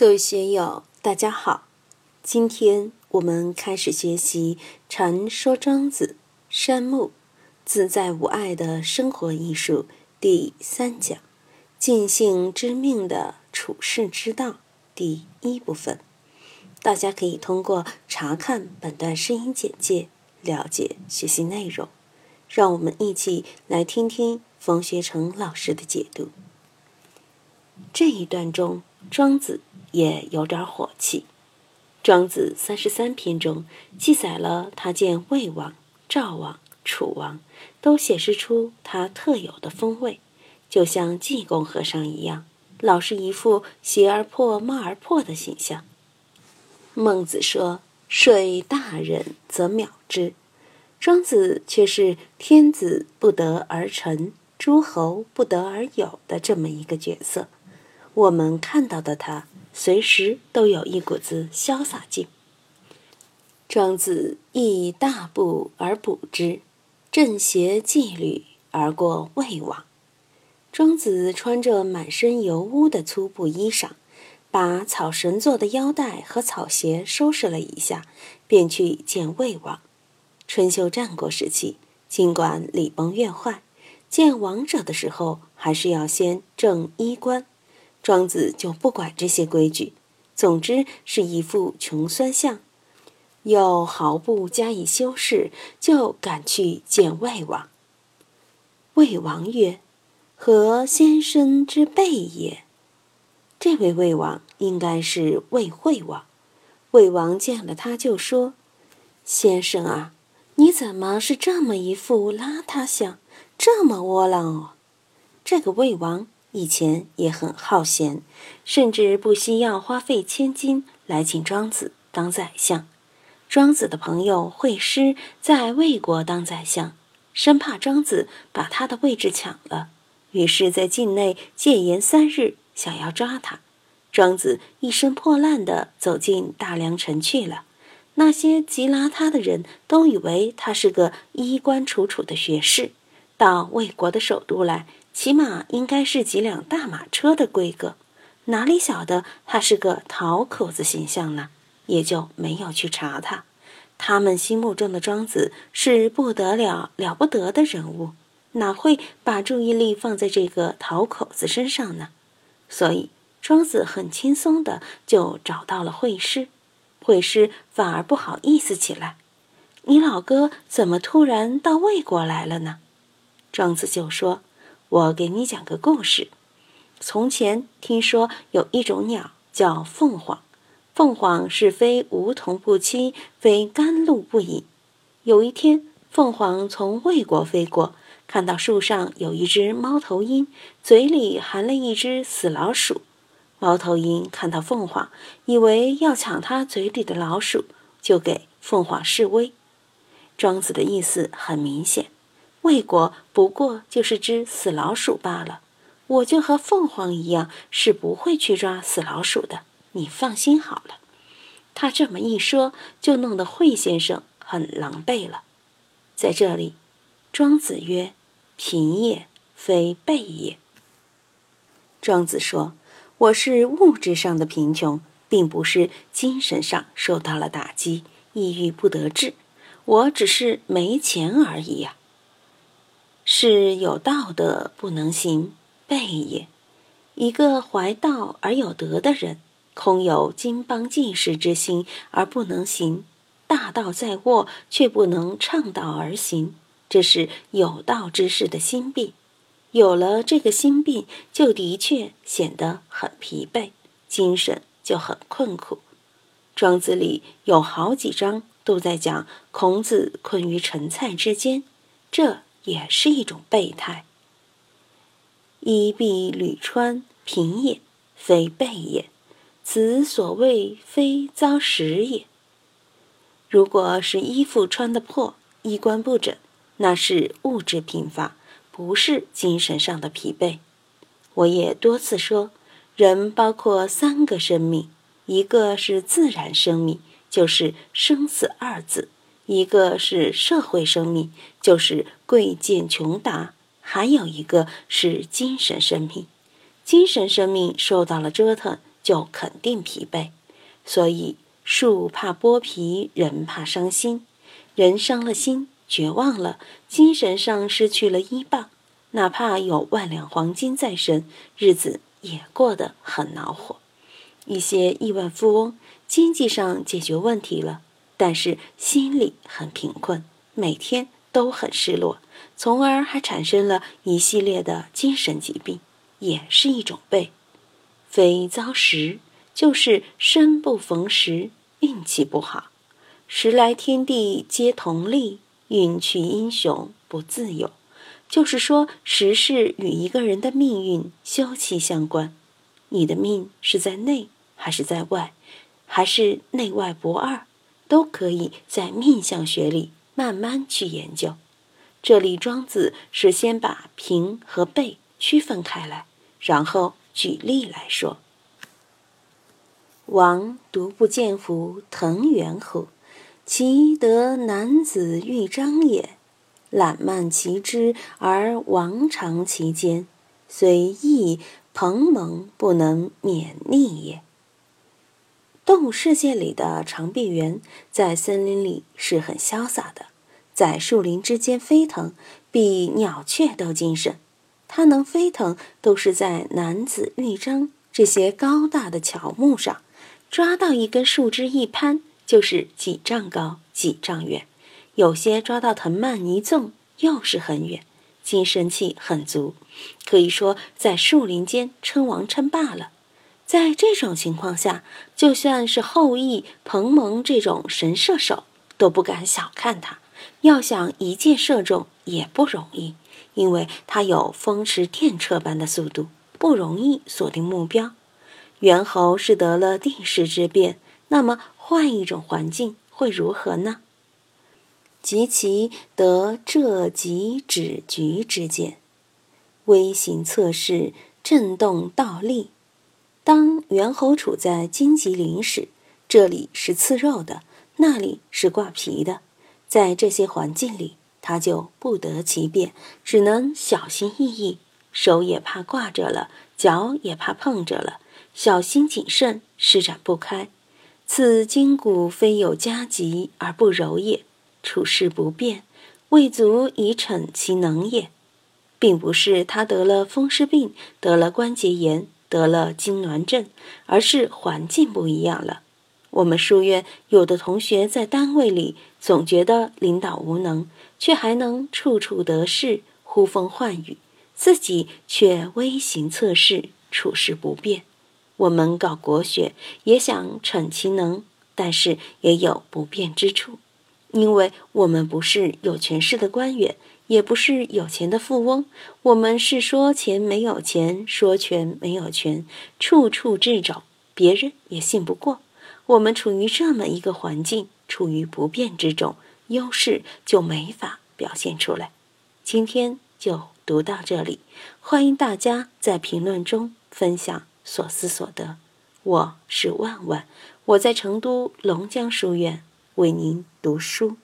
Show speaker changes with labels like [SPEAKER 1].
[SPEAKER 1] 各位学友，大家好！今天我们开始学习《禅说庄子》山木自在无碍的生活艺术第三讲“尽性知命的处世之道”第一部分。大家可以通过查看本段声音简介了解学习内容。让我们一起来听听冯学成老师的解读。这一段中，庄子。也有点火气。庄子三十三篇中记载了他见魏王、赵王、楚王，都显示出他特有的风味，就像济公和尚一样，老是一副邪而破、貌而破的形象。孟子说：“睡大人则秒之。”庄子却是天子不得而臣，诸侯不得而有的这么一个角色。我们看到的他。随时都有一股子潇洒劲。庄子亦大步而补之，正邪纪律而过魏王。庄子穿着满身油污的粗布衣裳，把草绳做的腰带和草鞋收拾了一下，便去见魏王。春秋战国时期，尽管礼崩乐坏，见王者的时候，还是要先正衣冠。庄子就不管这些规矩，总之是一副穷酸相，又毫不加以修饰，就赶去见魏王。魏王曰：“何先生之辈也？”这位魏王应该是魏惠王。魏王见了他，就说：“先生啊，你怎么是这么一副邋遢相，这么窝囊哦？”这个魏王。以前也很好闲，甚至不惜要花费千金来请庄子当宰相。庄子的朋友惠施在魏国当宰相，生怕庄子把他的位置抢了，于是，在境内戒严三日，想要抓他。庄子一身破烂的走进大梁城去了。那些极邋遢的人都以为他是个衣冠楚楚的学士，到魏国的首都来。起码应该是几辆大马车的规格，哪里晓得他是个讨口子形象呢？也就没有去查他。他们心目中的庄子是不得了了不得的人物，哪会把注意力放在这个讨口子身上呢？所以庄子很轻松的就找到了惠施，惠施反而不好意思起来：“你老哥怎么突然到魏国来了呢？”庄子就说。我给你讲个故事。从前听说有一种鸟叫凤凰，凤凰是非梧桐不栖，非甘露不饮。有一天，凤凰从魏国飞过，看到树上有一只猫头鹰，嘴里含了一只死老鼠。猫头鹰看到凤凰，以为要抢它嘴里的老鼠，就给凤凰示威。庄子的意思很明显。魏国不过就是只死老鼠罢了，我就和凤凰一样，是不会去抓死老鼠的。你放心好了。他这么一说，就弄得惠先生很狼狈了。在这里，庄子曰：“贫也，非备也。”庄子说：“我是物质上的贫穷，并不是精神上受到了打击，抑郁不得志。我只是没钱而已呀。”是有道的不能行，备也。一个怀道而有德的人，空有经邦济世之心而不能行，大道在握却不能倡导而行，这是有道之士的心病。有了这个心病，就的确显得很疲惫，精神就很困苦。庄子里有好几章都在讲孔子困于陈蔡之间，这。也是一种备胎。衣敝履穿，贫也，非备也。此所谓非遭时也。如果是衣服穿的破，衣冠不整，那是物质贫乏，不是精神上的疲惫。我也多次说，人包括三个生命，一个是自然生命，就是生死二字。一个是社会生命，就是贵贱穷达；还有一个是精神生命，精神生命受到了折腾，就肯定疲惫。所以，树怕剥皮，人怕伤心。人伤了心，绝望了，精神上失去了依傍，哪怕有万两黄金在身，日子也过得很恼火。一些亿万富翁，经济上解决问题了，但是心里很贫困，每天都很失落，从而还产生了一系列的精神疾病，也是一种背。非遭时，就是生不逢时，运气不好。时来天地皆同力，运去英雄不自由。就是说，时势与一个人的命运休戚相关。你的命是在内还是在外，还是内外不二，都可以在命相学里慢慢去研究。这里庄子是先把平和背区分开来，然后举例来说。王独不见乎藤原乎？其得男子豫章也，览漫其之而王长其间，虽异蓬蒙不能免逆也。动物世界里的长臂猿在森林里是很潇洒的，在树林之间飞腾，比鸟雀都精神。它能飞腾，都是在男子玉章这些高大的乔木上，抓到一根树枝一攀。就是几丈高，几丈远，有些抓到藤蔓一纵，又是很远，精神气很足，可以说在树林间称王称霸了。在这种情况下，就算是后羿、彭蒙这种神射手都不敢小看他，要想一箭射中也不容易，因为他有风驰电掣般的速度，不容易锁定目标。猿猴是得了定势之变，那么。换一种环境会如何呢？及其得浙极止局之见，微型测试，震动倒立。当猿猴处在荆棘林时，这里是刺肉的，那里是挂皮的，在这些环境里，它就不得其便，只能小心翼翼，手也怕挂着了，脚也怕碰着了，小心谨慎，施展不开。此筋骨非有加急而不柔也，处事不便，未足以逞其能也，并不是他得了风湿病，得了关节炎，得了痉挛症，而是环境不一样了。我们书院有的同学在单位里总觉得领导无能，却还能处处得势，呼风唤雨，自己却微型测试，处事不便。我们搞国学也想逞其能，但是也有不便之处，因为我们不是有权势的官员，也不是有钱的富翁，我们是说钱没有钱，说权没有权，处处掣肘，别人也信不过。我们处于这么一个环境，处于不变之中，优势就没法表现出来。今天就读到这里，欢迎大家在评论中分享。所思所得，我是万万，我在成都龙江书院为您读书。